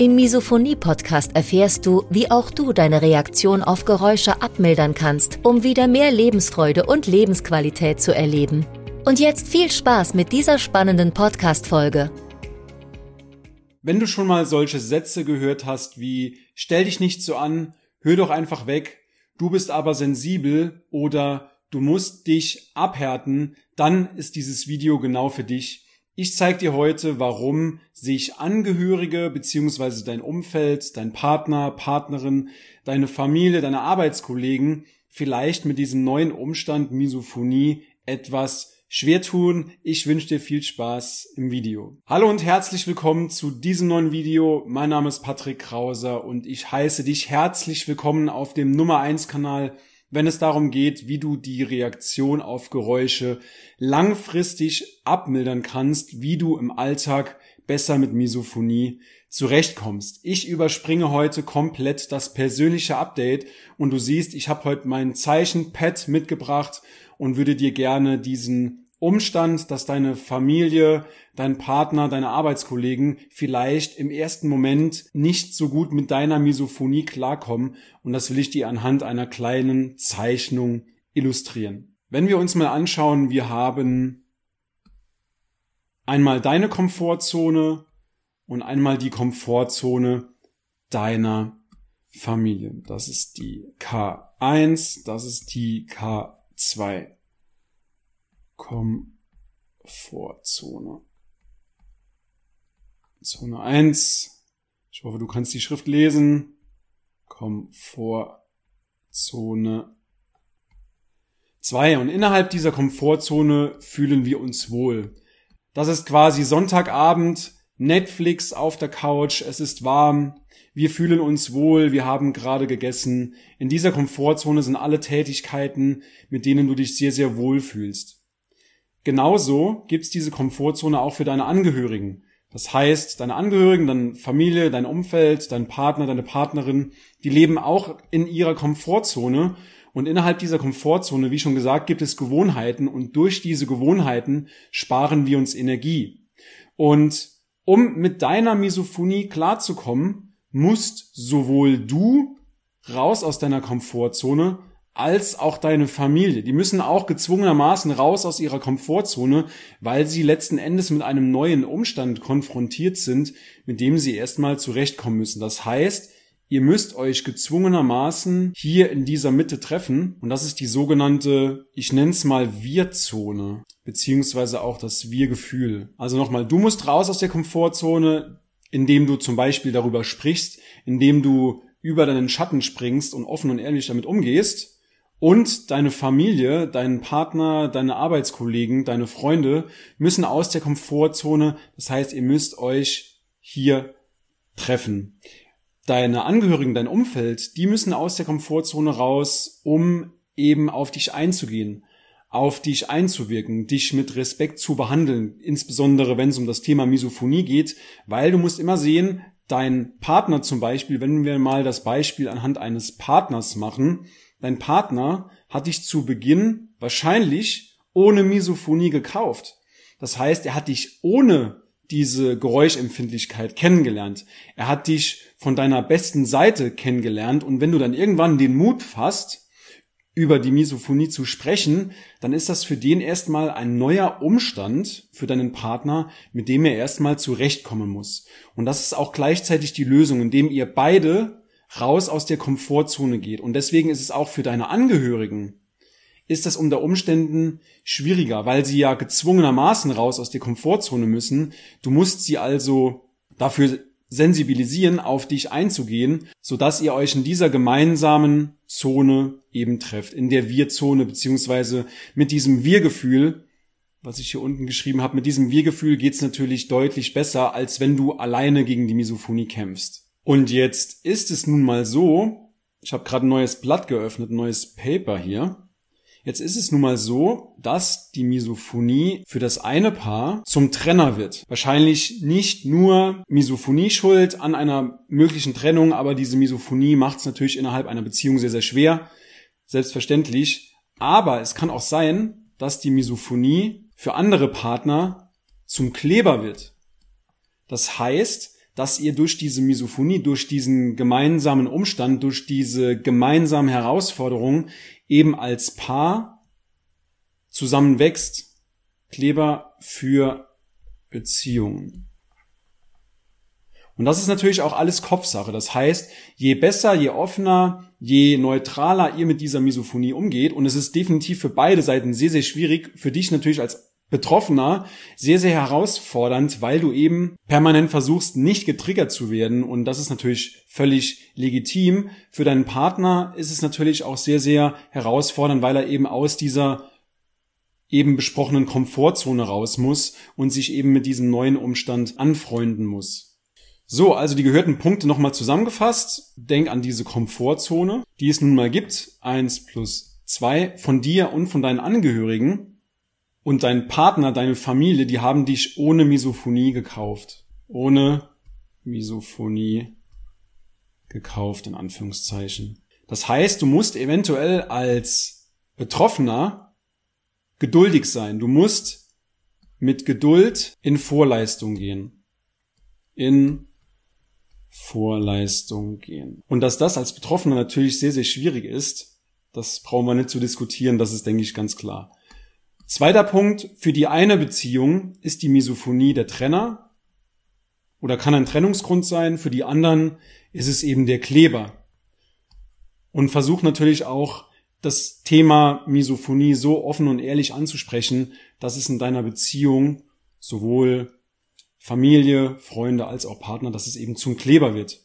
Im Misophonie-Podcast erfährst du, wie auch du deine Reaktion auf Geräusche abmildern kannst, um wieder mehr Lebensfreude und Lebensqualität zu erleben. Und jetzt viel Spaß mit dieser spannenden Podcast-Folge. Wenn du schon mal solche Sätze gehört hast wie stell dich nicht so an, hör doch einfach weg, du bist aber sensibel oder du musst dich abhärten, dann ist dieses Video genau für dich. Ich zeige dir heute, warum sich Angehörige beziehungsweise dein Umfeld, dein Partner, Partnerin, deine Familie, deine Arbeitskollegen vielleicht mit diesem neuen Umstand Misophonie etwas schwer tun. Ich wünsche dir viel Spaß im Video. Hallo und herzlich willkommen zu diesem neuen Video. Mein Name ist Patrick Krauser und ich heiße dich herzlich willkommen auf dem Nummer 1 Kanal wenn es darum geht, wie du die Reaktion auf Geräusche langfristig abmildern kannst, wie du im Alltag besser mit Misophonie zurechtkommst. Ich überspringe heute komplett das persönliche Update und du siehst, ich habe heute mein Zeichenpad mitgebracht und würde dir gerne diesen Umstand, dass deine Familie, dein Partner, deine Arbeitskollegen vielleicht im ersten Moment nicht so gut mit deiner Misophonie klarkommen und das will ich dir anhand einer kleinen Zeichnung illustrieren. Wenn wir uns mal anschauen, wir haben einmal deine Komfortzone und einmal die Komfortzone deiner Familie. Das ist die K1, das ist die K2. Komfortzone. Zone 1. Ich hoffe, du kannst die Schrift lesen. Komfortzone 2. Und innerhalb dieser Komfortzone fühlen wir uns wohl. Das ist quasi Sonntagabend, Netflix auf der Couch, es ist warm, wir fühlen uns wohl, wir haben gerade gegessen. In dieser Komfortzone sind alle Tätigkeiten, mit denen du dich sehr, sehr wohl fühlst. Genauso gibt's diese Komfortzone auch für deine Angehörigen. Das heißt, deine Angehörigen, deine Familie, dein Umfeld, dein Partner, deine Partnerin, die leben auch in ihrer Komfortzone. Und innerhalb dieser Komfortzone, wie schon gesagt, gibt es Gewohnheiten und durch diese Gewohnheiten sparen wir uns Energie. Und um mit deiner Misophonie klarzukommen, musst sowohl du raus aus deiner Komfortzone als auch deine Familie. Die müssen auch gezwungenermaßen raus aus ihrer Komfortzone, weil sie letzten Endes mit einem neuen Umstand konfrontiert sind, mit dem sie erstmal zurechtkommen müssen. Das heißt, ihr müsst euch gezwungenermaßen hier in dieser Mitte treffen und das ist die sogenannte, ich nenne es mal Wir-Zone, beziehungsweise auch das Wir-Gefühl. Also nochmal, du musst raus aus der Komfortzone, indem du zum Beispiel darüber sprichst, indem du über deinen Schatten springst und offen und ehrlich damit umgehst und deine Familie, deinen Partner, deine Arbeitskollegen, deine Freunde müssen aus der Komfortzone. Das heißt, ihr müsst euch hier treffen. Deine Angehörigen, dein Umfeld, die müssen aus der Komfortzone raus, um eben auf dich einzugehen, auf dich einzuwirken, dich mit Respekt zu behandeln, insbesondere wenn es um das Thema Misophonie geht, weil du musst immer sehen, dein Partner zum Beispiel, wenn wir mal das Beispiel anhand eines Partners machen, Dein Partner hat dich zu Beginn wahrscheinlich ohne Misophonie gekauft. Das heißt, er hat dich ohne diese Geräuschempfindlichkeit kennengelernt. Er hat dich von deiner besten Seite kennengelernt und wenn du dann irgendwann den Mut fasst, über die Misophonie zu sprechen, dann ist das für den erstmal ein neuer Umstand für deinen Partner, mit dem er erstmal zurechtkommen muss. Und das ist auch gleichzeitig die Lösung, indem ihr beide raus aus der Komfortzone geht. Und deswegen ist es auch für deine Angehörigen, ist das unter Umständen schwieriger, weil sie ja gezwungenermaßen raus aus der Komfortzone müssen. Du musst sie also dafür sensibilisieren, auf dich einzugehen, sodass ihr euch in dieser gemeinsamen Zone eben trefft, in der Wir-Zone, beziehungsweise mit diesem Wir-Gefühl, was ich hier unten geschrieben habe, mit diesem Wir-Gefühl geht's natürlich deutlich besser, als wenn du alleine gegen die Misophonie kämpfst. Und jetzt ist es nun mal so, ich habe gerade ein neues Blatt geöffnet, ein neues Paper hier. Jetzt ist es nun mal so, dass die Misophonie für das eine Paar zum Trenner wird. Wahrscheinlich nicht nur Misophonie schuld an einer möglichen Trennung, aber diese Misophonie macht es natürlich innerhalb einer Beziehung sehr, sehr schwer. Selbstverständlich. Aber es kann auch sein, dass die Misophonie für andere Partner zum Kleber wird. Das heißt, dass ihr durch diese Misophonie, durch diesen gemeinsamen Umstand, durch diese gemeinsamen Herausforderungen eben als Paar zusammenwächst. Kleber für Beziehungen. Und das ist natürlich auch alles Kopfsache. Das heißt, je besser, je offener, je neutraler ihr mit dieser Misophonie umgeht, und es ist definitiv für beide Seiten sehr, sehr schwierig, für dich natürlich als Betroffener sehr, sehr herausfordernd, weil du eben permanent versuchst, nicht getriggert zu werden. Und das ist natürlich völlig legitim. Für deinen Partner ist es natürlich auch sehr, sehr herausfordernd, weil er eben aus dieser eben besprochenen Komfortzone raus muss und sich eben mit diesem neuen Umstand anfreunden muss. So, also die gehörten Punkte nochmal zusammengefasst. Denk an diese Komfortzone, die es nun mal gibt. Eins plus zwei von dir und von deinen Angehörigen und dein Partner, deine Familie, die haben dich ohne Misophonie gekauft. Ohne Misophonie gekauft, in Anführungszeichen. Das heißt, du musst eventuell als Betroffener geduldig sein. Du musst mit Geduld in Vorleistung gehen. In Vorleistung gehen. Und dass das als Betroffener natürlich sehr, sehr schwierig ist, das brauchen wir nicht zu diskutieren, das ist, denke ich, ganz klar. Zweiter Punkt, für die eine Beziehung ist die Misophonie der Trenner oder kann ein Trennungsgrund sein, für die anderen ist es eben der Kleber. Und versuch natürlich auch das Thema Misophonie so offen und ehrlich anzusprechen, dass es in deiner Beziehung sowohl Familie, Freunde als auch Partner, dass es eben zum Kleber wird.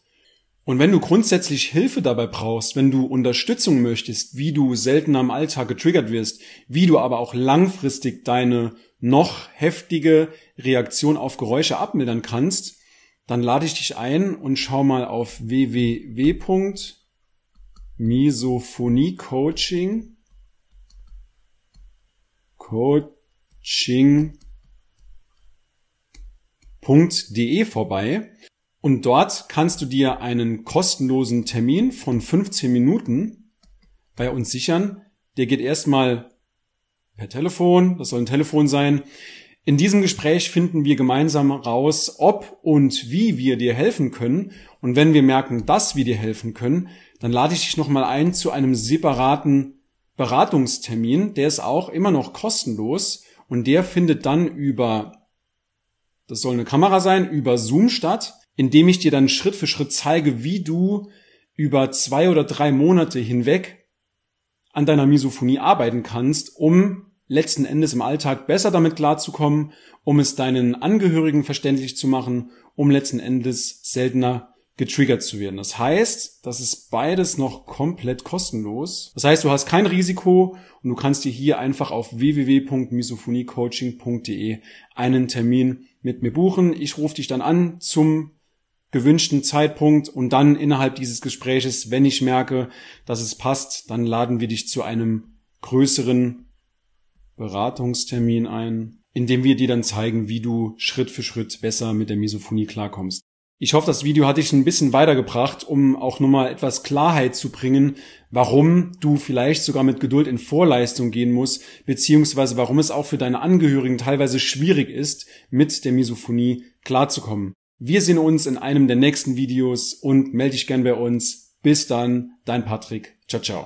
Und wenn du grundsätzlich Hilfe dabei brauchst, wenn du Unterstützung möchtest, wie du seltener im Alltag getriggert wirst, wie du aber auch langfristig deine noch heftige Reaktion auf Geräusche abmildern kannst, dann lade ich dich ein und schau mal auf www.misophoniecoaching vorbei und dort kannst du dir einen kostenlosen Termin von 15 Minuten bei uns sichern. Der geht erstmal per Telefon, das soll ein Telefon sein. In diesem Gespräch finden wir gemeinsam raus, ob und wie wir dir helfen können. Und wenn wir merken, dass wir dir helfen können, dann lade ich dich nochmal ein zu einem separaten Beratungstermin. Der ist auch immer noch kostenlos und der findet dann über, das soll eine Kamera sein, über Zoom statt indem ich dir dann Schritt für Schritt zeige, wie du über zwei oder drei Monate hinweg an deiner Misophonie arbeiten kannst, um letzten Endes im Alltag besser damit klarzukommen, um es deinen Angehörigen verständlich zu machen, um letzten Endes seltener getriggert zu werden. Das heißt, das ist beides noch komplett kostenlos. Das heißt, du hast kein Risiko und du kannst dir hier einfach auf www.misophoniecoaching.de einen Termin mit mir buchen. Ich rufe dich dann an zum gewünschten Zeitpunkt und dann innerhalb dieses Gespräches, wenn ich merke, dass es passt, dann laden wir dich zu einem größeren Beratungstermin ein, in dem wir dir dann zeigen, wie du Schritt für Schritt besser mit der Misophonie klarkommst. Ich hoffe, das Video hat dich ein bisschen weitergebracht, um auch nochmal etwas Klarheit zu bringen, warum du vielleicht sogar mit Geduld in Vorleistung gehen musst, beziehungsweise warum es auch für deine Angehörigen teilweise schwierig ist, mit der Misophonie klarzukommen. Wir sehen uns in einem der nächsten Videos und melde dich gern bei uns. Bis dann, dein Patrick. Ciao, ciao.